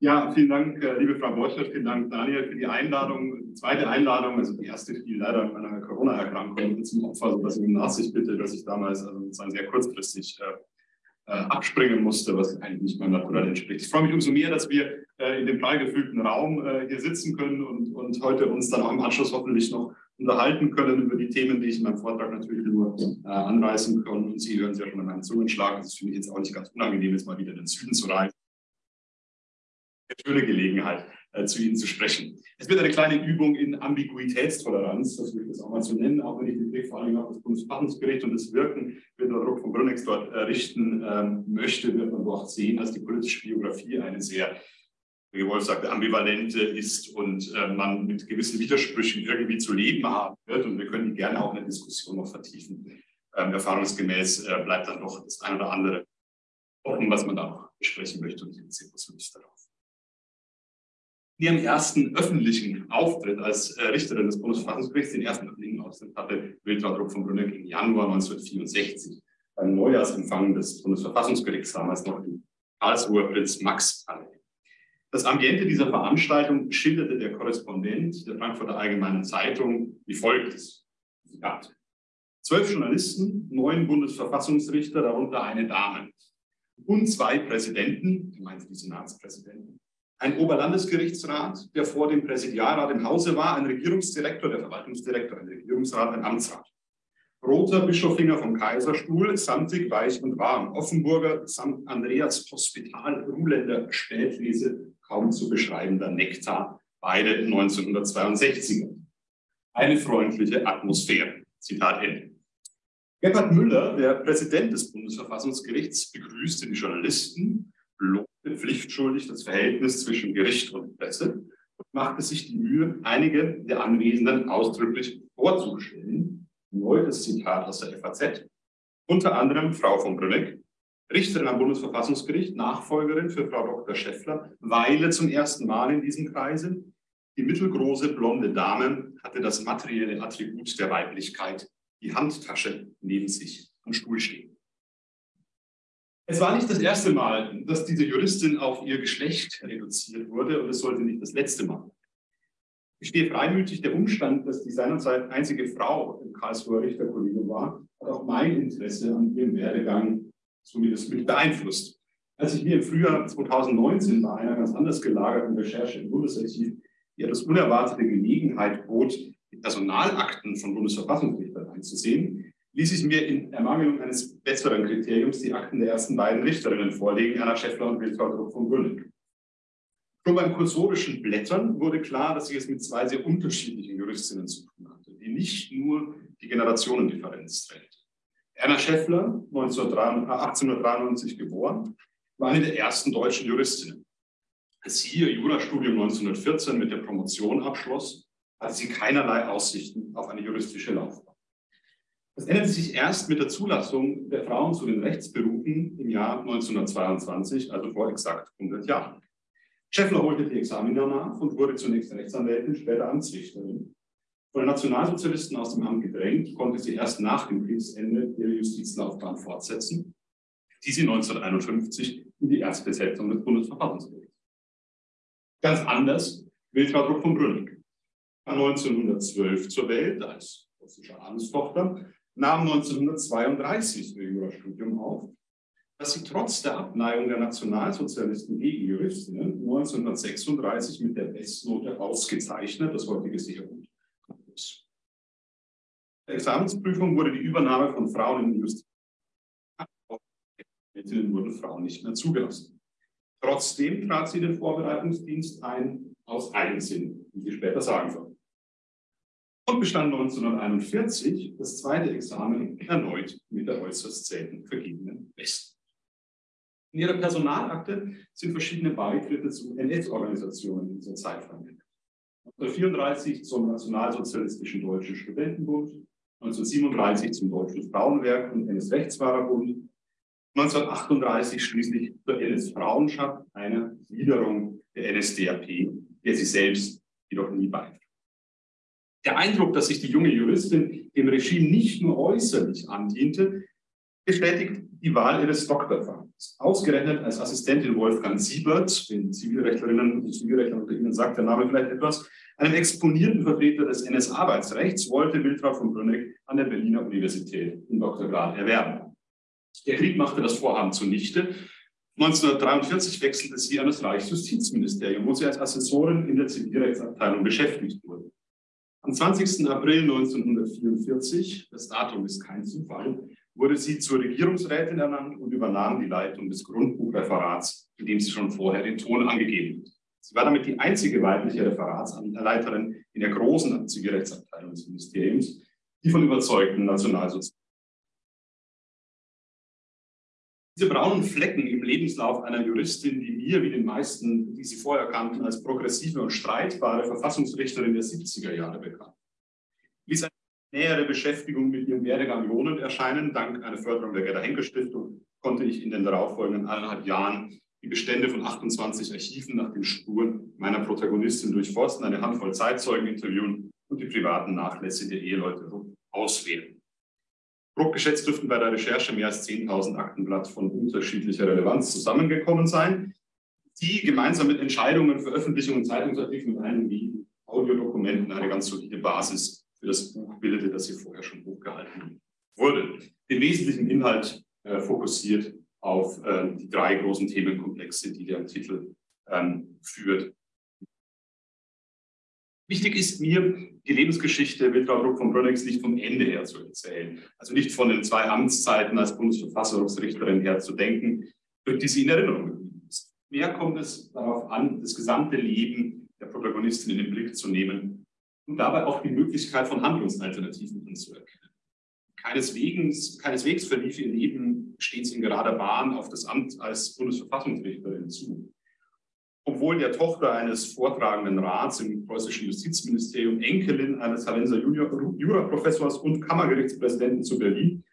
Ja, vielen Dank, äh, liebe Frau Borchert, vielen Dank, Daniel, für die Einladung. Die zweite Einladung, also die erste fiel leider an meiner Corona-Erkrankung zum Opfer, sodass ich um Nachsicht bitte, dass ich damals also sozusagen sehr kurzfristig äh, äh, abspringen musste, was eigentlich nicht meinem Naturell entspricht. Ich freue mich umso mehr, dass wir in dem prall gefüllten Raum hier sitzen können und, und heute uns dann auch im Anschluss hoffentlich noch unterhalten können über die Themen, die ich in meinem Vortrag natürlich nur anreißen kann. Und Sie hören es ja schon an meinem Zungenschlag. Das finde ich jetzt auch nicht ganz unangenehm, jetzt mal wieder in den Süden zu reisen. Eine schöne Gelegenheit, äh, zu Ihnen zu sprechen. Es wird eine kleine Übung in Ambiguitätstoleranz, das will ich das auch mal so nennen, auch wenn ich den Blick vor allem auf das Bundesverfassungsgericht und das Wirken mit der Druck von Brünnex dort äh, richten ähm, möchte, wird man dort sehen, dass die politische Biografie eine sehr wie Wolf sagte, ambivalente ist und äh, man mit gewissen Widersprüchen irgendwie zu leben haben wird. Und wir können die gerne auch in der Diskussion noch vertiefen. Ähm, erfahrungsgemäß äh, bleibt dann doch das eine oder andere offen, was man da noch besprechen möchte. Und ich uns nicht darauf. In ihrem ersten öffentlichen Auftritt als äh, Richterin des Bundesverfassungsgerichts, den ersten öffentlichen Auftritt hatte Wiltraud von Brünneck im Januar 1964 beim Neujahrsempfang des Bundesverfassungsgerichts, damals noch im Karlsruher Prinz Max Palais. Das Ambiente dieser Veranstaltung schilderte der Korrespondent der Frankfurter Allgemeinen Zeitung wie folgt. Zitat. Zwölf Journalisten, neun Bundesverfassungsrichter, darunter eine Dame und zwei Präsidenten, gemeint die Senatspräsidenten, ein Oberlandesgerichtsrat, der vor dem Präsidialrat im Hause war, ein Regierungsdirektor, der Verwaltungsdirektor, ein Regierungsrat, ein Amtsrat. Roter Bischoffinger vom Kaiserstuhl, samtig, weich und warm. Offenburger St. Andreas Hospital, Ruhländer Spätlese, kaum zu beschreibender Nektar, beide 1962er. Eine freundliche Atmosphäre. Zitat Ende. Gebhard Müller, der Präsident des Bundesverfassungsgerichts, begrüßte die Journalisten, lobte pflichtschuldig das Verhältnis zwischen Gericht und Presse und machte sich die Mühe, einige der Anwesenden ausdrücklich vorzustellen. Neues Zitat aus der FAZ. Unter anderem Frau von Brünneck, Richterin am Bundesverfassungsgericht, Nachfolgerin für Frau Dr. Schäffler, Weile zum ersten Mal in diesem Kreise. Die mittelgroße blonde Dame hatte das materielle Attribut der Weiblichkeit, die Handtasche neben sich am Stuhl stehen. Es war nicht das erste Mal, dass diese Juristin auf ihr Geschlecht reduziert wurde und es sollte nicht das letzte Mal. Ich stehe freimütig der Umstand, dass die seinerzeit einzige Frau im Karlsruher Richterkollegium war, hat auch mein Interesse an ihrem Werdegang zumindest mit beeinflusst. Als ich mir im Frühjahr 2019 bei einer ganz anders gelagerten Recherche im Bundesarchiv die etwas unerwartete Gelegenheit bot, die Personalakten von Bundesverfassungsrichtern einzusehen, ließ ich mir in Ermangelung eines besseren Kriteriums die Akten der ersten beiden Richterinnen vorlegen, Anna Schäffler und Wilfried von Grünig. Schon beim kursorischen Blättern wurde klar, dass ich es mit zwei sehr unterschiedlichen Juristinnen zu tun hatte, die nicht nur die Generationendifferenz trägt. Erna Schäffler, 1893 geboren, war eine der ersten deutschen Juristinnen. Als sie ihr Jurastudium 1914 mit der Promotion abschloss, hatte sie keinerlei Aussichten auf eine juristische Laufbahn. Das änderte sich erst mit der Zulassung der Frauen zu den Rechtsberufen im Jahr 1922, also vor exakt 100 Jahren. Schäffler holte die Examina nach und wurde zunächst Rechtsanwältin, später Amtsrichterin. Von den Nationalsozialisten aus dem Amt gedrängt, konnte sie erst nach dem Kriegsende ihre Justizlaufbahn fortsetzen, die sie 1951 in die Erstbesetzung des Bundesverfassungsgerichts. Ganz anders Wiltraud von Brünnig. Kam 1912 zur Welt als russische Adelstochter, nahm 1932 ihr Jurastudium auf, das sie trotz der Abneigung der Nationalsozialisten gegen Juristinnen 1936 mit der Bestnote ausgezeichnet, das heutige sehr gut der Examensprüfung wurde die Übernahme von Frauen in die Justiz. wurden Frauen nicht mehr zugelassen. Trotzdem trat sie den Vorbereitungsdienst ein, aus Eigensinn, wie sie später sagen soll. Bestand 1941 das zweite Examen erneut mit der äußerst selten vergebenen Westen. In ihrer Personalakte sind verschiedene Beitritte zu NS-Organisationen in dieser Zeit verwendet. 1934 zum Nationalsozialistischen Deutschen Studentenbund, 1937 zum Deutschen Frauenwerk und NS-Rechtsfahrerbund, 1938 schließlich zur NS-Frauenschaft, eine Gliederung der NSDAP, der sie selbst jedoch nie beitrat. Der Eindruck, dass sich die junge Juristin dem Regime nicht nur äußerlich andiente, bestätigt die Wahl ihres Doktorvaters. Ausgerechnet als Assistentin Wolfgang Siebert, den Zivilrechtlerinnen und Zivilrechtlern unter Ihnen sagt der Name vielleicht etwas, einem exponierten Vertreter des NS-Arbeitsrechts, wollte Wiltraud von Brünneck an der Berliner Universität den Doktorgrad erwerben. Der Krieg machte das Vorhaben zunichte. 1943 wechselte sie an das Reichsjustizministerium, wo sie als Assessorin in der Zivilrechtsabteilung beschäftigt wurde. Am 20. April 1944, das Datum ist kein Zufall, wurde sie zur Regierungsrätin ernannt und übernahm die Leitung des Grundbuchreferats, in dem sie schon vorher den Ton angegeben hat. Sie war damit die einzige weibliche Referatsleiterin in der großen Zivilrechtsabteilung des Ministeriums, die von überzeugten Nationalsozialisten diese braunen Flecken Lebenslauf einer Juristin, die mir, wie den meisten, die sie vorher kannten, als progressive und streitbare Verfassungsrichterin der 70er Jahre bekannt, ließ eine nähere Beschäftigung mit ihrem Werdegang lohnend erscheinen. Dank einer Förderung der Gerda-Henke-Stiftung konnte ich in den darauffolgenden eineinhalb Jahren die Bestände von 28 Archiven nach den Spuren meiner Protagonistin durchforsten, eine Handvoll Zeitzeugen interviewen und die privaten Nachlässe der Eheleute auswählen. Grob geschätzt dürften bei der Recherche mehr als 10.000 Aktenblatt von unterschiedlicher Relevanz zusammengekommen sein, die gemeinsam mit Entscheidungen, Veröffentlichungen, Zeitungsartikeln und einigen Audiodokumenten eine ganz solide Basis für das Buch bildete, das hier vorher schon hochgehalten wurde. Den wesentlichen Inhalt äh, fokussiert auf äh, die drei großen Themenkomplexe, die der Titel ähm, führt. Wichtig ist mir, die Lebensgeschichte Wilfried von Brönnigs nicht vom Ende her zu erzählen. Also nicht von den zwei Amtszeiten als Bundesverfassungsrichterin her zu denken, durch die sie in Erinnerung geblieben ist. Mehr kommt es darauf an, das gesamte Leben der Protagonistin in den Blick zu nehmen und dabei auch die Möglichkeit von Handlungsalternativen anzuerkennen. Keineswegs, keineswegs verlief ihr Leben stets in gerader Bahn auf das Amt als Bundesverfassungsrichterin zu obwohl der Tochter eines vortragenden Rats im preußischen Justizministerium, Enkelin eines Hallenser Juraprofessors und Kammergerichtspräsidenten zu Berlin,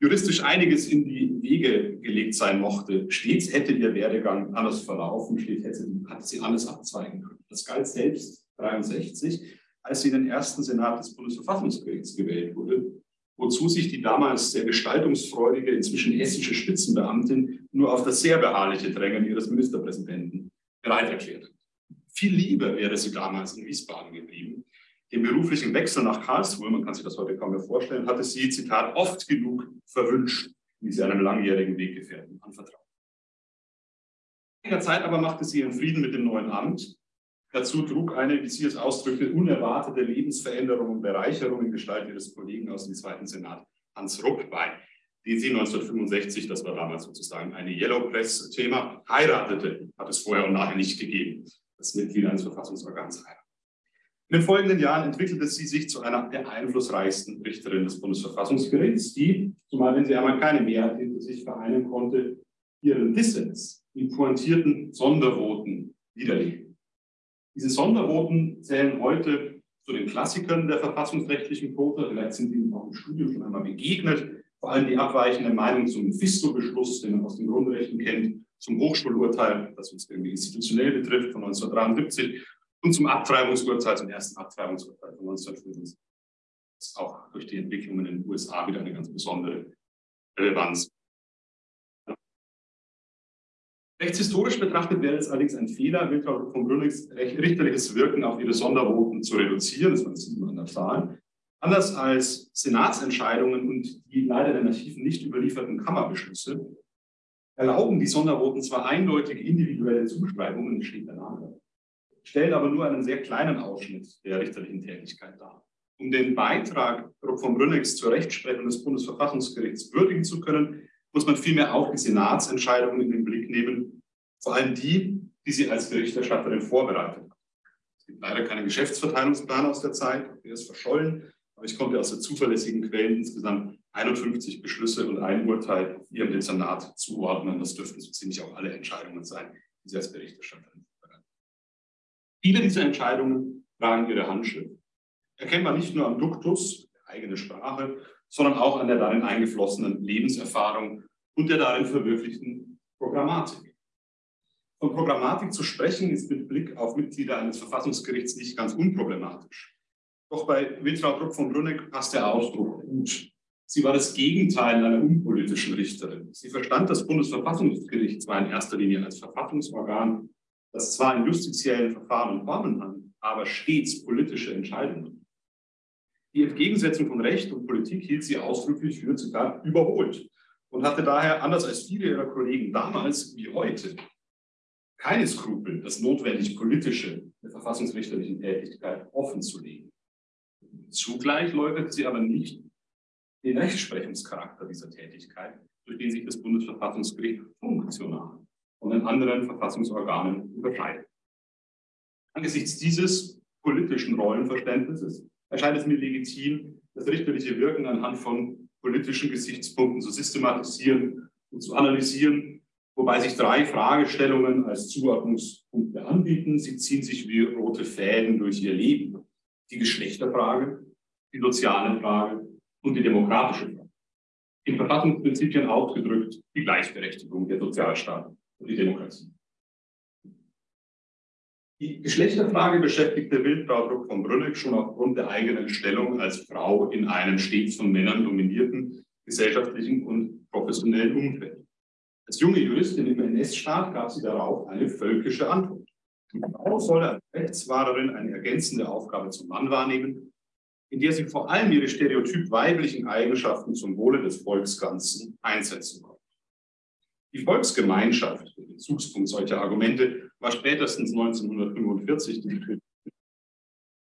juristisch einiges in die Wege gelegt sein mochte. Stets hätte ihr Werdegang anders verlaufen, stets hätte, hatte sie alles abzweigen können. Das galt selbst 1963, als sie in den ersten Senat des Bundesverfassungsgerichts gewählt wurde, wozu sich die damals sehr gestaltungsfreudige, inzwischen hessische Spitzenbeamtin nur auf das sehr beharrliche Drängen ihres Ministerpräsidenten bereit erklärt. Viel lieber wäre sie damals in Wiesbaden geblieben. Den beruflichen Wechsel nach Karlsruhe, man kann sich das heute kaum mehr vorstellen, hatte sie, Zitat, oft genug verwünscht, wie sie einem langjährigen Weggefährten anvertraut. In der Zeit aber machte sie ihren Frieden mit dem neuen Amt. Dazu trug eine, wie sie es ausdrückte, unerwartete Lebensveränderung und Bereicherung in Gestalt ihres Kollegen aus dem Zweiten Senat, Hans Rupp, bei die sie 1965, das war damals sozusagen eine Yellow Press-Thema, heiratete, hat es vorher und nachher nicht gegeben, das Mitglied eines Verfassungsorgans heiraten. In den folgenden Jahren entwickelte sie sich zu einer der einflussreichsten Richterinnen des Bundesverfassungsgerichts, die, zumal wenn sie einmal keine Mehrheit hinter sich vereinen konnte, ihren Dissens in pointierten Sondervoten widerlegen. Diese Sondervoten zählen heute zu den Klassikern der verfassungsrechtlichen Quote. Vielleicht sind Ihnen auch im Studium schon einmal begegnet vor allem die abweichende Meinung zum FISTO-Beschluss, den man aus den Grundrechten kennt, zum Hochschulurteil, das uns irgendwie institutionell betrifft, von 1973, und zum Abtreibungsurteil, zum ersten Abtreibungsurteil von 1975. Das ist auch durch die Entwicklungen in den USA wieder eine ganz besondere Relevanz. Rechtshistorisch betrachtet wäre es allerdings ein Fehler, Wiltraud von Brünnings richterliches Wirken auf ihre Sondervoten zu reduzieren, das waren sieben an der Zahl, Anders als Senatsentscheidungen und die leider den Archiven nicht überlieferten Kammerbeschlüsse erlauben die Sondervoten zwar eindeutige individuelle Zuschreibungen, steht der Name, stellen aber nur einen sehr kleinen Ausschnitt der richterlichen Tätigkeit dar. Um den Beitrag von Brünnex zur Rechtsprechung des Bundesverfassungsgerichts würdigen zu können, muss man vielmehr auch die Senatsentscheidungen in den Blick nehmen, vor allem die, die sie als Berichterstatterin vorbereitet hat. Es gibt leider keinen Geschäftsverteilungsplan aus der Zeit, der ist verschollen. Aber ich konnte aus der zuverlässigen Quellen insgesamt 51 Beschlüsse und ein Urteil Ihrem Dezernat zuordnen. Das dürften so ziemlich auch alle Entscheidungen sein, die Sie als Berichterstatterin vorbereiten. Viele dieser Entscheidungen tragen Ihre Handschrift. Erkennbar nicht nur am Duktus, der eigene Sprache, sondern auch an der darin eingeflossenen Lebenserfahrung und der darin verwirklichten Programmatik. Von Programmatik zu sprechen ist mit Blick auf Mitglieder eines Verfassungsgerichts nicht ganz unproblematisch. Doch bei Wilfried Druck von Brunneck passt der Ausdruck gut. Sie war das Gegenteil einer unpolitischen Richterin. Sie verstand das Bundesverfassungsgericht zwar in erster Linie als Verfassungsorgan, das zwar in justiziellen Verfahren und Formen hat, aber stets politische Entscheidungen. Die Entgegensetzung von Recht und Politik hielt sie ausdrücklich für, sogar überholt und hatte daher, anders als viele ihrer Kollegen damals wie heute, keine Skrupel, das notwendig Politische der verfassungsrichterlichen Tätigkeit offenzulegen. Zugleich leugnet sie aber nicht den Rechtsprechungscharakter dieser Tätigkeit, durch den sich das Bundesverfassungsgericht funktional von den anderen Verfassungsorganen unterscheidet. Angesichts dieses politischen Rollenverständnisses erscheint es mir legitim, das richterliche Wirken anhand von politischen Gesichtspunkten zu systematisieren und zu analysieren, wobei sich drei Fragestellungen als Zuordnungspunkte anbieten. Sie ziehen sich wie rote Fäden durch ihr Leben. Die Geschlechterfrage, die soziale Frage und die demokratische Frage. In Verfassungsprinzipien ausgedrückt die Gleichberechtigung der Sozialstaaten und die Demokratie. Die Geschlechterfrage beschäftigte Wildfrau Druck von Brünneck schon aufgrund der eigenen Stellung als Frau in einem stets von Männern dominierten gesellschaftlichen und professionellen Umfeld. Als junge Juristin im NS-Staat gab sie darauf eine völkische Antwort. Die Frau solle als Rechtswahrerin eine ergänzende Aufgabe zum Mann wahrnehmen, in der sie vor allem ihre stereotyp weiblichen Eigenschaften zum Wohle des Volksganzen einsetzen konnte. Die Volksgemeinschaft, der Bezugspunkt solcher Argumente, war spätestens 1945 die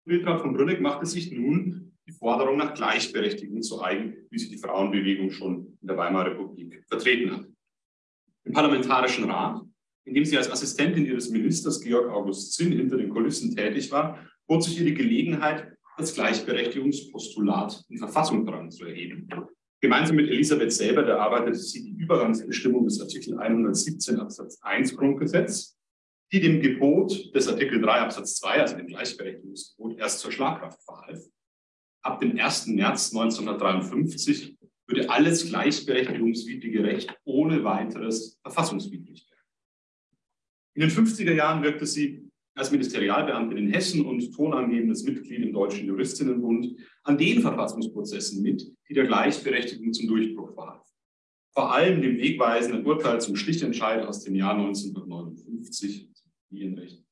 Wiltrud von Brünneck machte sich nun die Forderung nach Gleichberechtigung zu eigen, wie sie die Frauenbewegung schon in der Weimarer Republik vertreten hat. Im Parlamentarischen Rat, in dem sie als Assistentin ihres Ministers Georg August Zinn hinter den Kulissen tätig war, bot sich ihr die Gelegenheit, das Gleichberechtigungspostulat in Verfassung zu erheben. Gemeinsam mit Elisabeth Selber erarbeitete sie die Übergangsbestimmung des Artikel 117 Absatz 1 Grundgesetz, die dem Gebot des Artikel 3 Absatz 2, also dem Gleichberechtigungsgebot, erst zur Schlagkraft verhalf. Ab dem 1. März 1953 würde alles gleichberechtigungswidrige Recht ohne weiteres verfassungswidrig werden. In den 50er Jahren wirkte sie als Ministerialbeamtin in Hessen und tonangebendes Mitglied im Deutschen Juristinnenbund an den Verfassungsprozessen mit, die der Gleichberechtigung zum Durchbruch verhalfen. Vor allem dem wegweisenden Urteil zum Stichentscheid aus dem Jahr 1959, Familienrecht,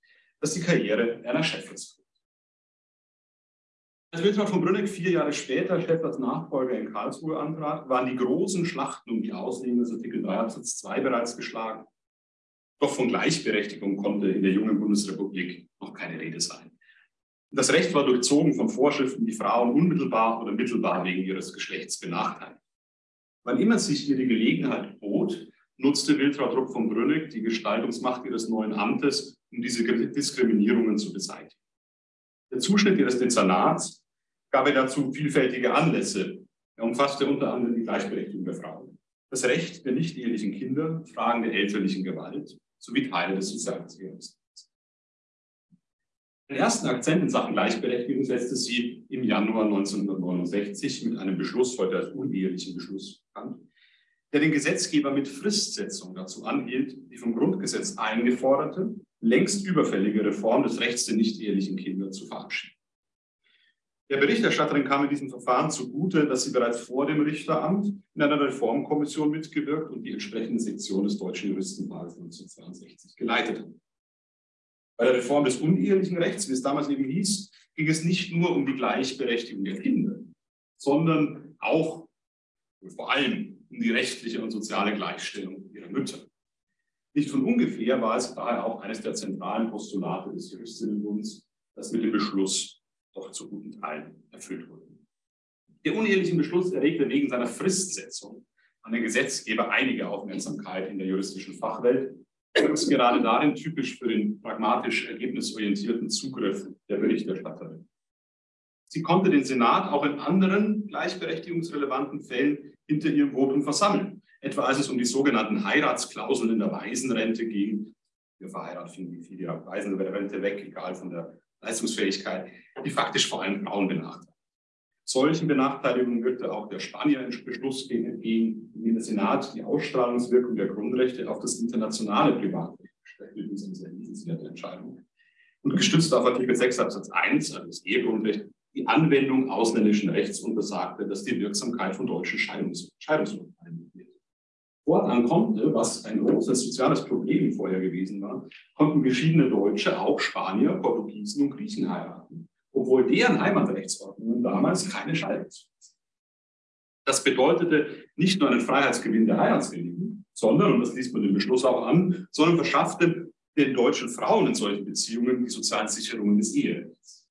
das die Karriere Erna Schäffers führt. Als Wiltraud von Brünneck vier Jahre später Schäffers Nachfolger in Karlsruhe antrat, waren die großen Schlachten um die Auslegung des Artikel 3 Absatz 2 bereits geschlagen. Doch von Gleichberechtigung konnte in der jungen Bundesrepublik noch keine Rede sein. Das Recht war durchzogen von Vorschriften, die Frauen unmittelbar oder mittelbar wegen ihres Geschlechts benachteiligen. Wann immer sich ihr die Gelegenheit bot, nutzte Wiltraud Rupp von Brünneck die Gestaltungsmacht ihres neuen Amtes, um diese Diskriminierungen zu beseitigen. Der Zuschnitt ihres Dezernats gab ihr dazu vielfältige Anlässe. Er umfasste unter anderem die Gleichberechtigung der Frauen, das Recht der nicht-ehelichen Kinder, Fragen der elterlichen Gewalt, sowie Teile des Sozialsystems. Den ersten Akzent in Sachen Gleichberechtigung setzte sie im Januar 1969 mit einem Beschluss, heute als unehelichen Beschluss bekannt, der den Gesetzgeber mit Fristsetzung dazu anhielt, die vom Grundgesetz eingeforderte, längst überfällige Reform des Rechts der nicht-ehelichen Kinder zu verabschieden. Der Berichterstatterin kam in diesem Verfahren zugute, dass sie bereits vor dem Richteramt in einer Reformkommission mitgewirkt und die entsprechende Sektion des Deutschen Juristenpaars 1962 geleitet hat. Bei der Reform des unehelichen Rechts, wie es damals eben hieß, ging es nicht nur um die Gleichberechtigung der Kinder, sondern auch und vor allem um die rechtliche und soziale Gleichstellung ihrer Mütter. Nicht von ungefähr war es daher auch eines der zentralen Postulate des Juristinnenbunds, das mit dem Beschluss doch zu guten Teilen erfüllt wurden. Der uneheliche Beschluss erregte wegen seiner Fristsetzung an den Gesetzgeber einige Aufmerksamkeit in der juristischen Fachwelt. Ist gerade darin typisch für den pragmatisch ergebnisorientierten Zugriff der Berichterstatterin. Sie konnte den Senat auch in anderen gleichberechtigungsrelevanten Fällen hinter ihrem Votum versammeln, etwa als es um die sogenannten Heiratsklauseln in der Waisenrente ging. Wir verheiraten die viele Waisenrente weg, egal von der Leistungsfähigkeit, die faktisch vor allem Frauen benachteiligt. Solchen Benachteiligungen wirkte auch der Spanier Beschluss entgegen, in dem der Senat die Ausstrahlungswirkung der Grundrechte auf das internationale Privatrecht übrigens eine sehr liebenswerte Entscheidung. Und gestützt auf Artikel 6 Absatz 1, also das Ehegrundrecht, die die Anwendung ausländischen Rechts untersagte, dass die Wirksamkeit von deutschen Scheidungs Scheidungsurteilen wird. Fortan konnte, was ein großes soziales Problem vorher gewesen war, konnten geschiedene Deutsche auch Spanier, Portugiesen und Griechen heiraten, obwohl deren Heimatrechtsordnungen damals keine Scheidung Das bedeutete nicht nur einen Freiheitsgewinn der Heiratswilligen, sondern, und das liest man im Beschluss auch an, sondern verschaffte den deutschen Frauen in solchen Beziehungen die sozialen Sicherungen des Eherechts.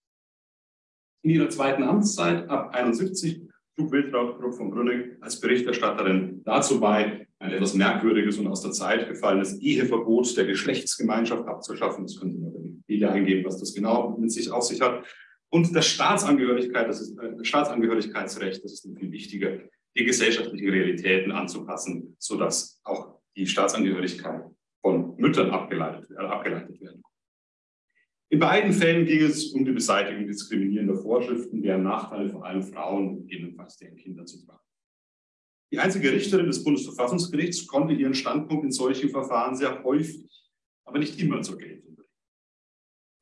In ihrer zweiten Amtszeit ab 71 trug Wiltraud von Brünnig als Berichterstatterin dazu bei, ein etwas merkwürdiges und aus der Zeit gefallenes Eheverbot der Geschlechtsgemeinschaft abzuschaffen. Das können Sie in Wikipedia eingeben, was das genau mit sich auf sich hat. Und das Staatsangehörigkeit, das ist, äh, Staatsangehörigkeitsrecht, das ist viel wichtiger, die gesellschaftlichen Realitäten anzupassen, sodass auch die Staatsangehörigkeit von Müttern abgeleitet, äh, abgeleitet werden. In beiden Fällen ging es um die Beseitigung diskriminierender Vorschriften, deren Nachteile vor allem Frauen und gegebenenfalls deren Kinder zu tragen. Die einzige Richterin des Bundesverfassungsgerichts konnte ihren Standpunkt in solchen Verfahren sehr häufig, aber nicht immer zur Geltung bringen.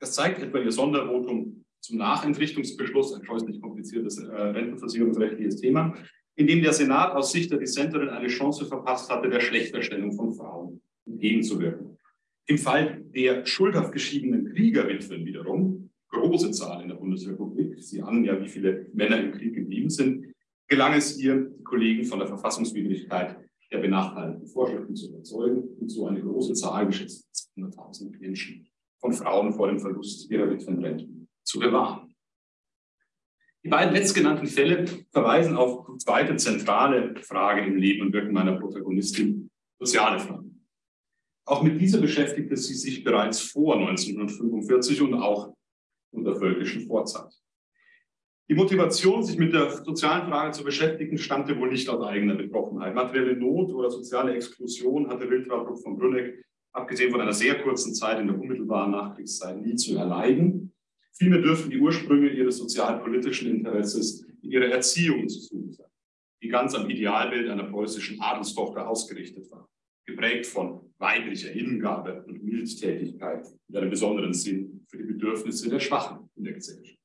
Das zeigt etwa ihr Sondervotum zum Nachentrichtungsbeschluss, ein scheußlich kompliziertes äh, rentenversicherungsrechtliches Thema, in dem der Senat aus Sicht der Dissenterin eine Chance verpasst hatte, der Schlechterstellung von Frauen entgegenzuwirken. Im Fall der schuldhaft geschiedenen Kriegerwitwen wiederum, große Zahl in der Bundesrepublik, Sie ahnen ja, wie viele Männer im Krieg geblieben sind, gelang es ihr, die Kollegen von der Verfassungswidrigkeit der benachteiligten Vorschriften zu überzeugen und so eine große Zahl, geschätzt 200.000 Menschen, von Frauen vor dem Verlust ihrer Witwenrenten zu bewahren. Die beiden letztgenannten Fälle verweisen auf die zweite zentrale Frage im Leben und Wirken meiner Protagonistin, soziale Fragen. Auch mit dieser beschäftigte sie sich bereits vor 1945 und auch unter völkischen Vorzeit. Die Motivation, sich mit der sozialen Frage zu beschäftigen, stammte wohl nicht aus eigener Betroffenheit. Materielle Not oder soziale Exklusion hatte Wildradruck von Brünneck, abgesehen von einer sehr kurzen Zeit in der unmittelbaren Nachkriegszeit, nie zu erleiden. Vielmehr dürfen die Ursprünge ihres sozialpolitischen Interesses in ihrer Erziehung zu suchen sein, die ganz am Idealbild einer preußischen Adelstochter ausgerichtet war, geprägt von weiblicher Hingabe und Mildtätigkeit mit einem besonderen Sinn für die Bedürfnisse der Schwachen in der Gesellschaft.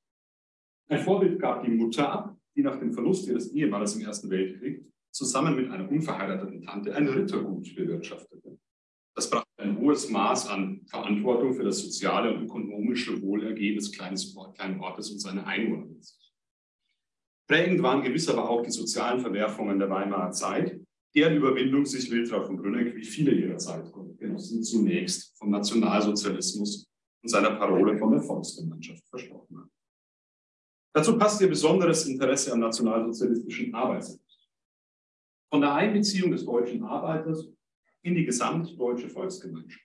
Ein Vorbild gab die Mutter ab, die nach dem Verlust ihres Ehemannes im Ersten Weltkrieg zusammen mit einer unverheirateten Tante ein Rittergut bewirtschaftete. Das brachte ein hohes Maß an Verantwortung für das soziale und ökonomische Wohlergehen des kleinen Ortes und seiner Einwohner. Prägend waren gewiss aber auch die sozialen Verwerfungen der Weimarer Zeit, deren Überwindung sich Wiltraud von Brünneck wie viele ihrer Zeitgenossen zunächst vom Nationalsozialismus und seiner Parole von der Volksgemeinschaft versprochen hat. Dazu passt ihr besonderes Interesse am nationalsozialistischen Arbeitsrecht. Von der Einbeziehung des deutschen Arbeiters in die gesamtdeutsche Volksgemeinschaft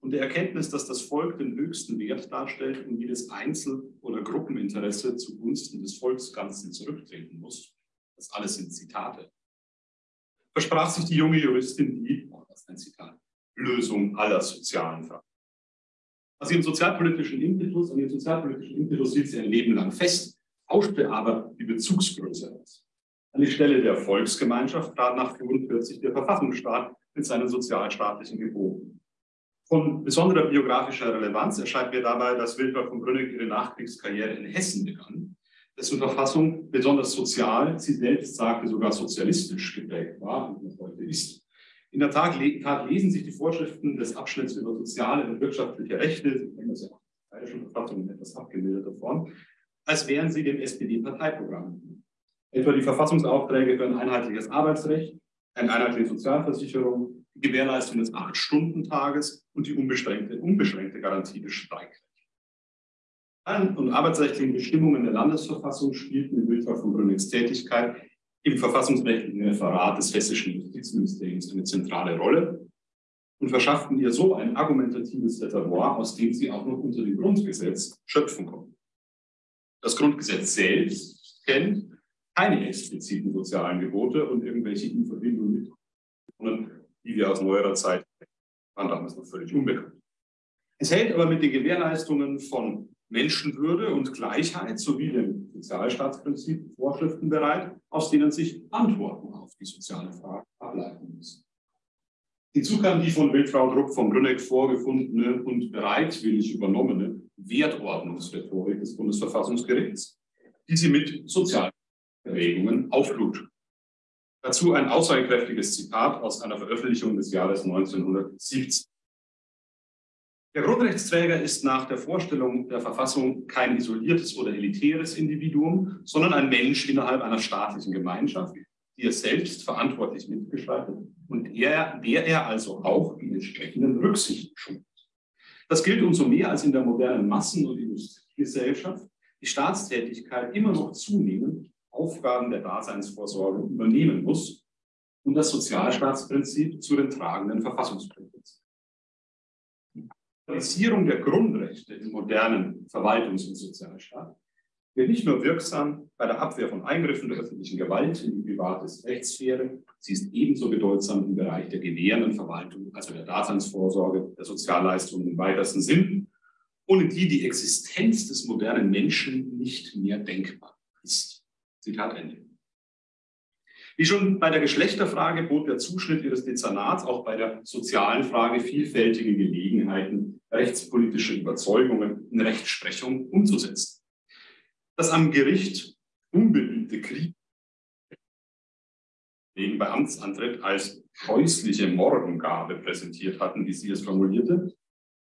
und der Erkenntnis, dass das Volk den höchsten Wert darstellt und jedes Einzel- oder Gruppeninteresse zugunsten des Volksganzen zurücktreten muss. Das alles sind Zitate. Versprach sich die junge Juristin die, oh, das ist ein Zitat, Lösung aller sozialen Fragen. Also ihren sozialpolitischen Impetus, an ihren sozialpolitischen Impetus hielt sie ein Leben lang fest tauschte aber die Bezugsgröße aus. An die Stelle der Volksgemeinschaft trat nach 45 der Verfassungsstaat mit seinen sozialstaatlichen Geboten. Von besonderer biografischer Relevanz erscheint mir dabei, dass Wilfried von Brünnig ihre Nachkriegskarriere in Hessen begann, dessen Verfassung besonders sozial, sie selbst sagte sogar sozialistisch geprägt war und noch heute ist. In der Tat, lesen sich die Vorschriften des Abschnitts über soziale und wirtschaftliche Rechte, Sie kennen das ja auch in der bayerischen Verfassung in etwas abgemilderter Form, als wären sie dem SPD-Parteiprogramm. Etwa die Verfassungsaufträge für ein einheitliches Arbeitsrecht, eine einheitliche Sozialversicherung, die Gewährleistung des Acht-Stunden-Tages und die unbeschränkte, unbeschränkte Garantie des Streikrechts. Und arbeitsrechtlichen Bestimmungen der Landesverfassung spielten in Wildfall von Brünnings Tätigkeit im verfassungsrechtlichen Referat des hessischen Justizministeriums eine zentrale Rolle und verschafften ihr so ein argumentatives Reservoir, aus dem sie auch noch unter dem Grundgesetz schöpfen konnten. Das Grundgesetz selbst kennt keine expliziten sozialen Gebote und irgendwelche in Verbindung mit, die wir aus neuerer Zeit waren damals noch völlig unbekannt. Es hält aber mit den Gewährleistungen von Menschenwürde und Gleichheit sowie dem Sozialstaatsprinzip Vorschriften bereit, aus denen sich Antworten auf die soziale Frage ableiten müssen. Hinzu kam die von Wildfrau Druck von Brünneck vorgefundene und bereitwillig übernommene Wertordnungsrhetorik des Bundesverfassungsgerichts, die sie mit sozialen Erwägungen auflud. Dazu ein aussagekräftiges Zitat aus einer Veröffentlichung des Jahres 1970. Der Grundrechtsträger ist nach der Vorstellung der Verfassung kein isoliertes oder elitäres Individuum, sondern ein Mensch innerhalb einer staatlichen Gemeinschaft, die er selbst verantwortlich mitgestaltet und er, der er also auch die entsprechenden Rücksichten schult. Das gilt umso mehr, als in der modernen Massen- und Industriegesellschaft die Staatstätigkeit immer noch zunehmend Aufgaben der Daseinsvorsorge übernehmen muss und das Sozialstaatsprinzip zu den tragenden Verfassungsprinzipien. Die Realisierung der Grundrechte im modernen Verwaltungs- und Sozialstaat wird nicht nur wirksam bei der Abwehr von Eingriffen der öffentlichen Gewalt in die private Rechtssphäre, sie ist ebenso bedeutsam im Bereich der gewährenden Verwaltung, also der Daseinsvorsorge, der Sozialleistungen im weitesten Sinn, ohne die die Existenz des modernen Menschen nicht mehr denkbar ist. Zitat Ende. Wie schon bei der Geschlechterfrage bot der Zuschnitt Ihres Dezernats auch bei der sozialen Frage vielfältige Gelegenheiten, rechtspolitische Überzeugungen in Rechtsprechung umzusetzen. Das am Gericht unbeliebte Krieg wegen bei Amtsantritt als häusliche Morgengabe präsentiert hatten, wie sie es formulierte,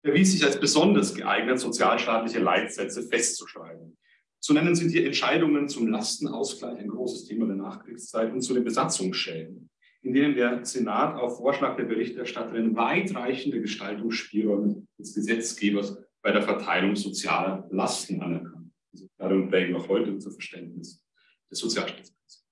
erwies sich als besonders geeignet, sozialstaatliche Leitsätze festzuschreiben. Zu nennen sind hier Entscheidungen zum Lastenausgleich, ein großes Thema der Nachkriegszeit, und zu den Besatzungsschäden, in denen der Senat auf Vorschlag der Berichterstatterin weitreichende Gestaltungsspielräume des Gesetzgebers bei der Verteilung sozialer Lasten anerkannt. Diese Entscheidungen prägen auch heute unser Verständnis des Sozialstaatsprinzips.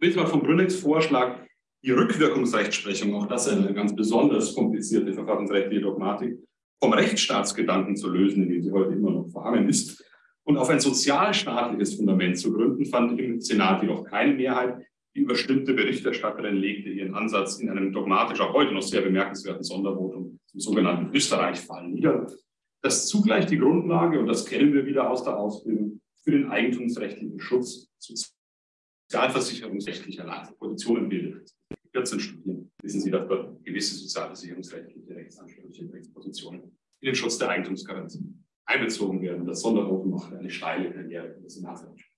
Wilfried von Brünnecks Vorschlag, die Rückwirkungsrechtsprechung, auch das ist eine ganz besonders komplizierte verfassungsrechtliche Dogmatik, vom Rechtsstaatsgedanken zu lösen, in dem sie heute immer noch verhangen ist, und auf ein sozialstaatliches Fundament zu gründen, fand im Senat jedoch keine Mehrheit. Die überstimmte Berichterstatterin legte ihren Ansatz in einem dogmatisch auch heute noch sehr bemerkenswerten Sondervotum zum sogenannten Österreich-Fall nieder, das zugleich die Grundlage, und das kennen wir wieder aus der Ausbildung, für den eigentumsrechtlichen Schutz sozialversicherungsrechtlicher Positionen bildet. 14 Studien wissen Sie, dass dort gewisse sozialversicherungsrechtliche rechtsansprüche, Rechtspositionen in den Schutz der Eigentumsgarantie einbezogen werden. Das Sondervotum macht eine steile Karriere in der Senatsanspruch.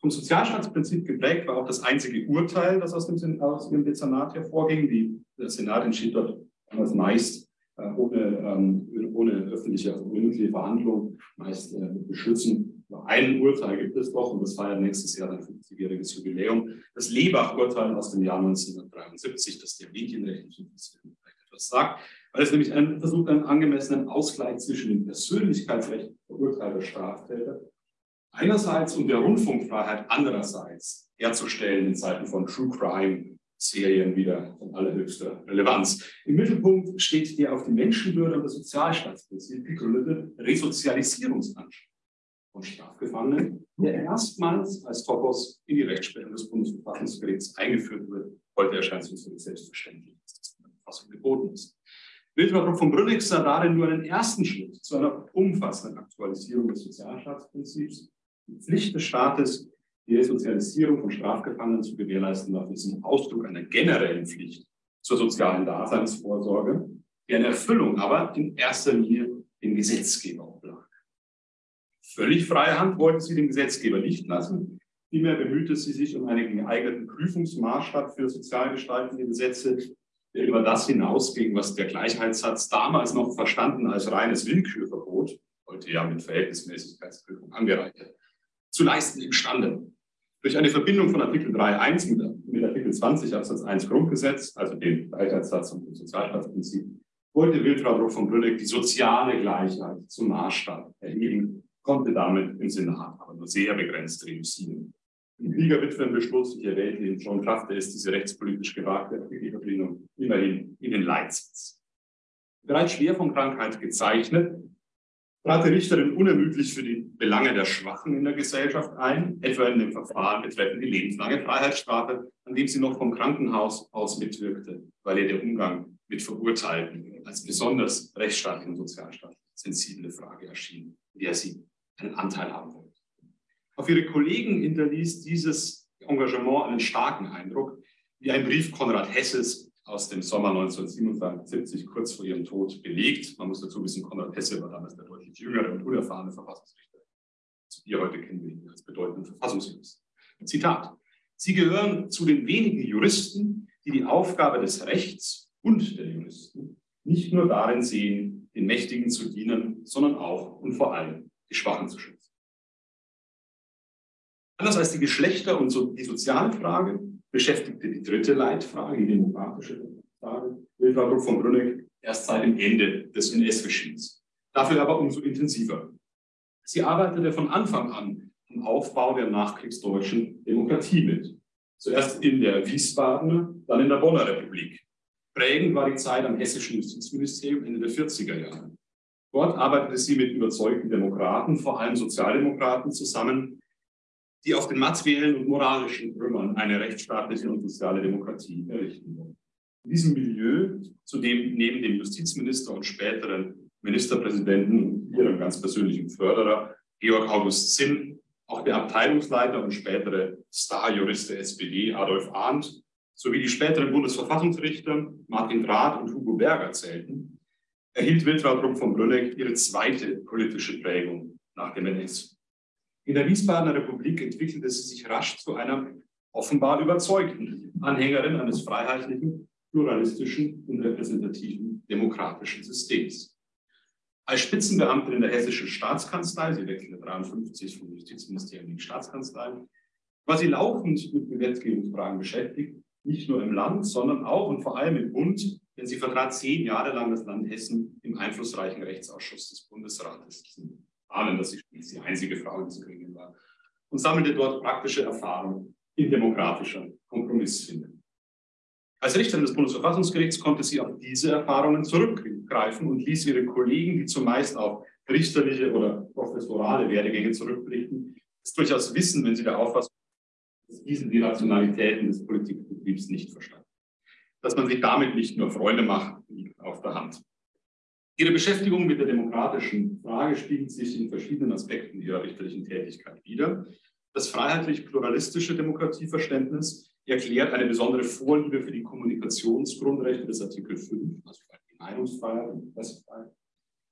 Vom Sozialstaatsprinzip geprägt war auch das einzige Urteil, das aus dem, aus dem Dezernat hervorging. Die, der Senat entschied dort damals meist äh, ohne, ähm, ohne öffentliche, also mündliche Verhandlung, meist äh, mit Beschützen. Nur ein Urteil gibt es doch, und das feiert nächstes Jahr sein 50-jähriges Jubiläum. Das Lebach-Urteil aus dem Jahr 1973, das der medienrechtlichen etwas sagt weil es nämlich einen, versucht, einen angemessenen Ausgleich zwischen dem Persönlichkeitsrecht verurteilter Straftäter einerseits und der Rundfunkfreiheit andererseits herzustellen in Zeiten von True Crime Serien wieder von allerhöchster Relevanz. Im Mittelpunkt steht der auf die Menschenwürde und das Sozialstaatsprinzip gegründete Resozialisierungsanspruch von Strafgefangenen, der erstmals als Topos in die Rechtsprechung des Bundesverfassungsgerichts eingeführt wird. Heute erscheint es uns selbstverständlich, dass das in der Verfassung geboten ist. Wilfried von Brünnich sah darin nur einen ersten Schritt zu einer umfassenden Aktualisierung des Sozialstaatsprinzips. Die Pflicht des Staates, die Resozialisierung von Strafgefangenen zu gewährleisten, war für sie Ausdruck einer generellen Pflicht zur sozialen Daseinsvorsorge, deren Erfüllung aber in erster Linie dem Gesetzgeber oblag. Völlig freie Hand wollte sie dem Gesetzgeber nicht lassen. Vielmehr bemühte sie sich um einen geeigneten Prüfungsmaßstab für sozial gestaltende Gesetze, über das hinausging, was der Gleichheitssatz damals noch verstanden als reines Willkürverbot, heute ja mit Verhältnismäßigkeitsprüfung angereichert, zu leisten imstande. Durch eine Verbindung von Artikel 3.1 mit, mit Artikel 20 Absatz 1 Grundgesetz, also dem Gleichheitssatz und dem Sozialstaatsprinzip, wollte Wilfried von Brünnecke die soziale Gleichheit zum Maßstab erheben, konnte damit im Senat aber nur sehr begrenzt reduzieren. Im Kriegerwitwenbeschluss, ich erwähnte ihn schon, schaffte es diese rechtspolitisch gewagte Verbindung immerhin in den Leitsatz. Bereits schwer von Krankheit gezeichnet, trat die Richterin unermüdlich für die Belange der Schwachen in der Gesellschaft ein, etwa in dem Verfahren betreffend die lebenslange Freiheitsstrafe, an dem sie noch vom Krankenhaus aus mitwirkte, weil ihr der Umgang mit Verurteilten als besonders rechtsstaatlich und sozialstaatlich sensible Frage erschien, in der sie einen Anteil haben wollte. Auf ihre Kollegen hinterließ dieses Engagement einen starken Eindruck, wie ein Brief Konrad Hesses aus dem Sommer 1977, kurz vor ihrem Tod, belegt. Man muss dazu wissen, Konrad Hesse war damals der deutlich jüngere und unerfahrene Verfassungsrichter. wir heute kennen ihn als bedeutenden Verfassungsjuristen. Zitat. Sie gehören zu den wenigen Juristen, die die Aufgabe des Rechts und der Juristen nicht nur darin sehen, den Mächtigen zu dienen, sondern auch und vor allem die Schwachen zu schützen. Anders als die Geschlechter- und so die soziale Frage beschäftigte die dritte Leitfrage, die demokratische Frage, Wilfried von Brünneck erst seit dem Ende des NS-Regimes. Dafür aber umso intensiver. Sie arbeitete von Anfang an am Aufbau der nachkriegsdeutschen Demokratie mit. Zuerst in der Wiesbadener, dann in der Bonner Republik. Prägend war die Zeit am hessischen Justizministerium Ende der 40er Jahre. Dort arbeitete sie mit überzeugten Demokraten, vor allem Sozialdemokraten, zusammen, die auf den materiellen und moralischen Trümmern eine rechtsstaatliche und soziale Demokratie errichten wollen. In diesem Milieu, zu dem neben dem Justizminister und späteren Ministerpräsidenten und ihrem ganz persönlichen Förderer Georg August Zinn, auch der Abteilungsleiter und spätere Starjurist der SPD Adolf Arndt sowie die späteren Bundesverfassungsrichter Martin Rath und Hugo Berger zählten, erhielt Wiltraud von Brünneck ihre zweite politische Prägung nach dem NS. In der Wiesbadener Republik entwickelte sie sich rasch zu einer offenbar überzeugten Anhängerin eines freiheitlichen, pluralistischen und repräsentativen demokratischen Systems. Als Spitzenbeamtin in der hessischen Staatskanzlei, sie wechselte 53 vom Justizministerium in die Staatskanzlei, war sie laufend mit Gesetzgebungsfragen beschäftigt, nicht nur im Land, sondern auch und vor allem im Bund, denn sie vertrat zehn Jahre lang das Land Hessen im einflussreichen Rechtsausschuss des Bundesrates. Ahnen, dass sie die einzige Frau in diesem Gremium war und sammelte dort praktische Erfahrung in demokratischer Kompromissfindung. Als Richterin des Bundesverfassungsgerichts konnte sie auf diese Erfahrungen zurückgreifen und ließ ihre Kollegen, die zumeist auf richterliche oder professorale Werdegänge zurückblickten, es durchaus wissen, wenn sie der Auffassung dass diesen die Rationalitäten des Politikbetriebs nicht verstanden. Dass man sich damit nicht nur Freunde macht, liegt auf der Hand. Ihre Beschäftigung mit der demokratischen Frage spiegelt sich in verschiedenen Aspekten ihrer richterlichen Tätigkeit wider. Das freiheitlich-pluralistische Demokratieverständnis erklärt eine besondere Vorliebe für die Kommunikationsgrundrechte des Artikel 5, also die Meinungsfreiheit und Pressefreiheit,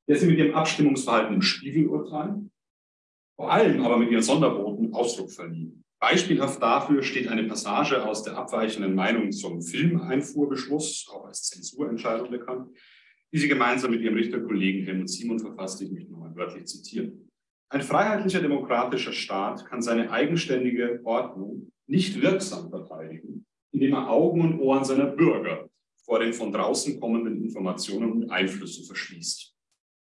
der sie mit ihrem Abstimmungsverhalten im Spiegelurteil, vor allem aber mit ihren Sonderboten Ausdruck verliehen. Beispielhaft dafür steht eine Passage aus der abweichenden Meinung zum Filmeinfuhrbeschluss, auch als Zensurentscheidung bekannt, die sie gemeinsam mit ihrem Richterkollegen Helmut Simon verfasste. Ich möchte nochmal wörtlich zitieren. Ein freiheitlicher demokratischer Staat kann seine eigenständige Ordnung nicht wirksam verteidigen, indem er Augen und Ohren seiner Bürger vor den von draußen kommenden Informationen und Einflüssen verschließt.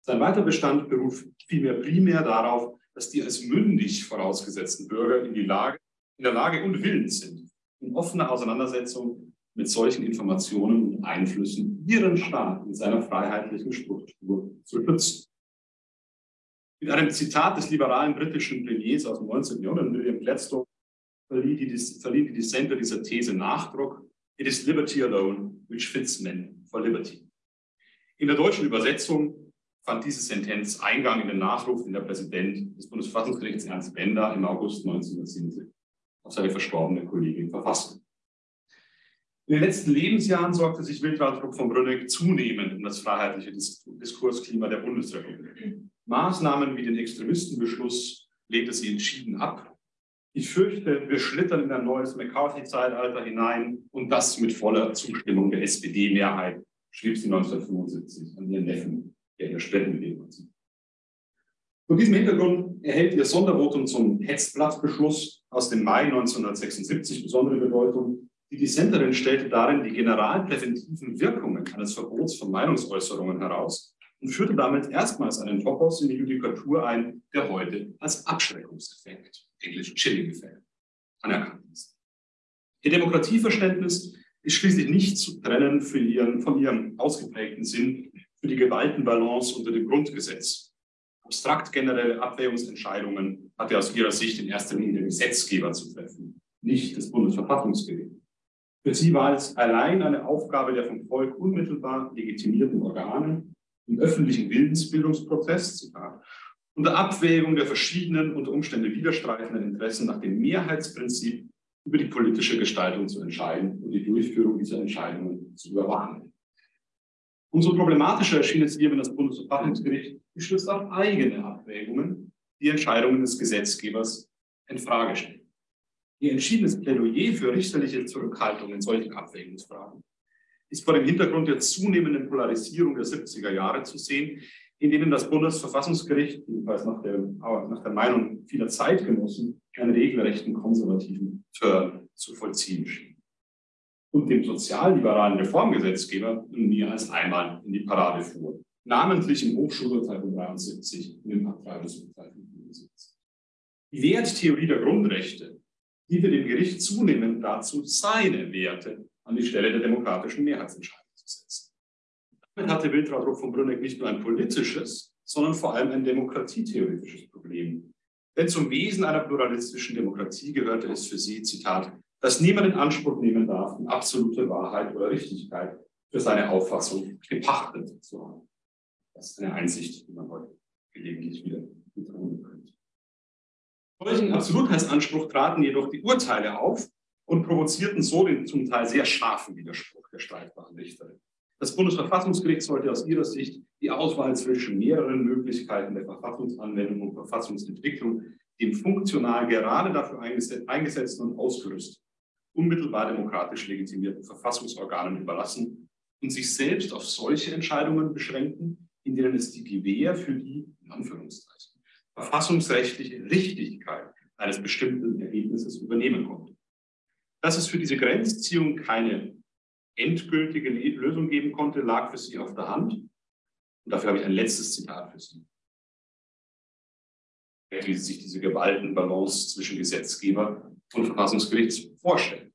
Sein Weiterbestand beruht vielmehr primär darauf, dass die als mündig vorausgesetzten Bürger in, die Lage, in der Lage und willens sind, in offener Auseinandersetzung mit solchen Informationen und Einflüssen ihren Staat in seiner freiheitlichen Struktur zu schützen. Mit einem Zitat des liberalen britischen Premiers aus dem 19. Jahrhundert, William Gladstone, verlieh die, verlieh die Dissenter dieser These Nachdruck. It is liberty alone which fits men for liberty. In der deutschen Übersetzung fand diese Sentenz Eingang in den Nachruf, den der Präsident des Bundesverfassungsgerichts Ernst Bender im August 1977 auf seine verstorbene Kollegin verfasste. In den letzten Lebensjahren sorgte sich Wildwald von Brünneck zunehmend um das freiheitliche Diskursklima der Bundesrepublik. Maßnahmen wie den Extremistenbeschluss lehnte sie entschieden ab ich fürchte, wir schlittern in ein neues McCarthy-Zeitalter hinein und das mit voller Zustimmung der SPD-Mehrheit, schrieb sie 1975 an ihren Neffen, der in der Spendenbewegung war. Vor diesem Hintergrund erhält ihr Sondervotum zum Hetzblattbeschluss aus dem Mai 1976 besondere Bedeutung. Die Dissenterin stellte darin die generalpräventiven Wirkungen eines Verbots von Meinungsäußerungen heraus und führte damit erstmals einen Topos in die Judikatur ein, der heute als Abschreckungseffekt englisch Chilling Effekt, anerkannt ist. Ihr Demokratieverständnis ist schließlich nicht zu trennen ihren, von ihrem ausgeprägten Sinn für die Gewaltenbalance unter dem Grundgesetz. Abstrakt generelle Abwägungsentscheidungen hatte aus ihrer Sicht in erster Linie der Gesetzgeber zu treffen, nicht das Bundesverfassungsgericht. Für sie war es allein eine Aufgabe der vom Volk unmittelbar legitimierten Organe im öffentlichen Willensbildungsprozess, Zitat, unter Abwägung der verschiedenen unter Umständen widerstreitenden Interessen nach dem Mehrheitsprinzip über die politische Gestaltung zu entscheiden und die Durchführung dieser Entscheidungen zu überwachen. Umso problematischer erschien es ihr, wenn das Bundesverfassungsgericht gestützt auf eigene Abwägungen die Entscheidungen des Gesetzgebers in Frage stellen. Ihr entschiedenes Plädoyer für richterliche Zurückhaltung in solchen Abwägungsfragen ist vor dem Hintergrund der zunehmenden Polarisierung der 70er Jahre zu sehen, in denen das Bundesverfassungsgericht, jedenfalls nach der, nach der Meinung vieler Zeitgenossen, einen regelrechten konservativen Turn zu vollziehen schien. Und dem sozialliberalen Reformgesetzgeber nie als einmal in die Parade fuhr, namentlich im Hochschulurteil von 73 und im Abtreibungsurteil von 75. Die Werttheorie der Grundrechte diente dem Gericht zunehmend dazu, seine Werte an die Stelle der demokratischen Mehrheitsentscheidung zu setzen. Damit hatte Wiltraud von Brünneck nicht nur ein politisches, sondern vor allem ein demokratietheoretisches Problem. Denn zum Wesen einer pluralistischen Demokratie gehörte es für sie, Zitat, dass niemand in Anspruch nehmen darf, die absolute Wahrheit oder Richtigkeit für seine Auffassung gepachtet zu haben. Das ist eine Einsicht, die man heute gelegentlich wieder betonen könnte. Solchen Absolutheitsanspruch traten jedoch die Urteile auf, und provozierten so den zum Teil sehr scharfen Widerspruch der streitbaren Richterin. Das Bundesverfassungsgericht sollte aus ihrer Sicht die Auswahl zwischen mehreren Möglichkeiten der Verfassungsanwendung und Verfassungsentwicklung dem funktional gerade dafür eingesetzten und ausgerüsteten, unmittelbar demokratisch legitimierten Verfassungsorganen überlassen und sich selbst auf solche Entscheidungen beschränken, in denen es die Gewähr für die, in Anführungszeichen, verfassungsrechtliche Richtigkeit eines bestimmten Ergebnisses übernehmen konnte. Dass es für diese Grenzziehung keine endgültige Lösung geben konnte, lag für sie auf der Hand. Und dafür habe ich ein letztes Zitat für Sie. Wie Sie sich diese Gewaltenbalance zwischen Gesetzgeber und Verfassungsgericht vorstellen.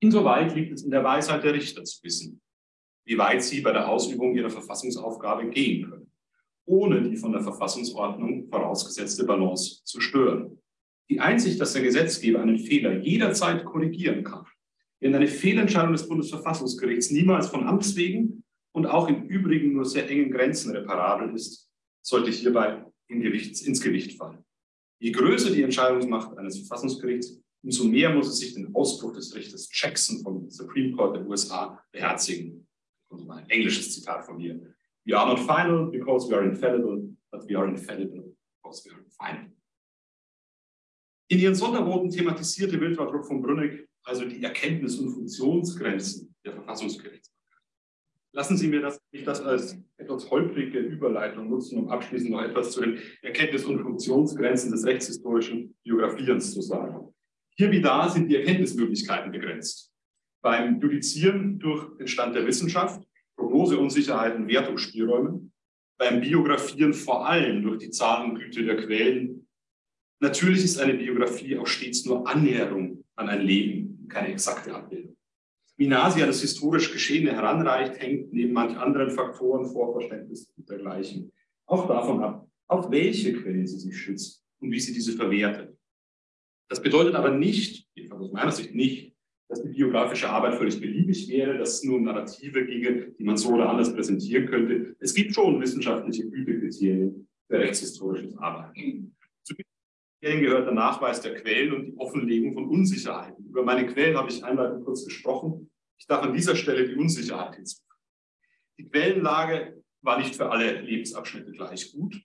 Insoweit liegt es in der Weisheit der Richter zu wissen, wie weit sie bei der Ausübung ihrer Verfassungsaufgabe gehen können, ohne die von der Verfassungsordnung vorausgesetzte Balance zu stören. Die Einsicht, dass der Gesetzgeber einen Fehler jederzeit korrigieren kann, während eine Fehlentscheidung des Bundesverfassungsgerichts niemals von Amts wegen und auch im Übrigen nur sehr engen Grenzen reparabel ist, sollte hierbei in Gewicht, ins Gewicht fallen. Je größer die Entscheidungsmacht eines Verfassungsgerichts, umso mehr muss es sich den Ausdruck des Richters Jackson vom Supreme Court der USA beherzigen. Mal ein englisches Zitat von mir. We are not final because we are infallible, but we are infallible because we are final. In ihren Sonderboten thematisierte Wiltraud von Brünneck also die Erkenntnis- und Funktionsgrenzen der Verfassungsgerichtsbarkeit. Lassen Sie mir das, mich das als etwas holprige Überleitung nutzen, um abschließend noch etwas zu den Erkenntnis- und Funktionsgrenzen des rechtshistorischen Biografierens zu sagen. Hier wie da sind die Erkenntnismöglichkeiten begrenzt. Beim Judizieren durch den Stand der Wissenschaft, Prognoseunsicherheiten, Wertungsspielräume, beim Biografieren vor allem durch die Zahlengüte der Quellen Natürlich ist eine Biografie auch stets nur Annäherung an ein Leben, keine exakte Abbildung. Wie Nasi an das historisch Geschehene heranreicht, hängt neben manch anderen Faktoren, Vorverständnis und dergleichen, auch davon ab, auf welche Quellen sie sich schützt und wie sie diese verwertet. Das bedeutet aber nicht, jedenfalls aus meiner Sicht nicht, dass die biografische Arbeit völlig beliebig wäre, dass es nur Narrative ginge, die man so oder anders präsentieren könnte. Es gibt schon wissenschaftliche Gütekriterien für rechtshistorisches Arbeiten. Hierhin gehört der Nachweis der Quellen und die Offenlegung von Unsicherheiten. Über meine Quellen habe ich einleitend kurz gesprochen. Ich darf an dieser Stelle die Unsicherheit hinzufügen. Die Quellenlage war nicht für alle Lebensabschnitte gleich gut.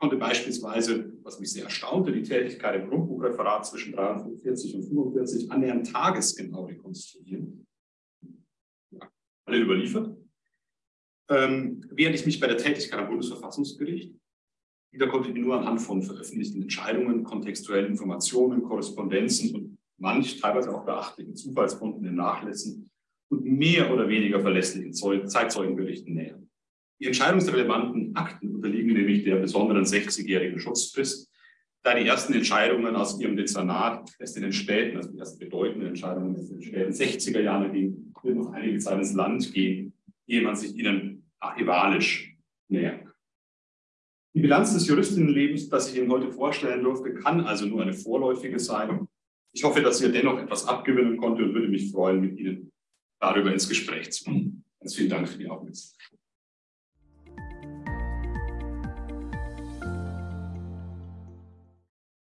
Konnte beispielsweise, was mich sehr erstaunte, die Tätigkeit im Grundbuchreferat zwischen 43 und 45 annähernd tagesgenau rekonstruieren. Ja, alle überliefert. Ähm, während ich mich bei der Tätigkeit am Bundesverfassungsgericht wieder konnte ich nur anhand von veröffentlichten Entscheidungen, kontextuellen Informationen, Korrespondenzen und manch teilweise auch beachtlichen Zufallsfunden in Nachlässen und mehr oder weniger verlässlichen Zeitzeugenberichten nähern. Die entscheidungsrelevanten Akten unterliegen nämlich der besonderen 60-jährigen Schutzfrist, da die ersten Entscheidungen aus ihrem Dezernat erst in den späten, also die ersten bedeutenden Entscheidungen erst in den späten 60er Jahren ging, wird noch einige Zeit ins Land gehen, ehe man sich ihnen archivalisch nähert. Die Bilanz des Juristinnenlebens, das ich Ihnen heute vorstellen durfte, kann also nur eine vorläufige sein. Ich hoffe, dass ihr dennoch etwas abgewinnen konnte und würde mich freuen, mit Ihnen darüber ins Gespräch zu kommen. Ganz vielen Dank für die Aufmerksamkeit.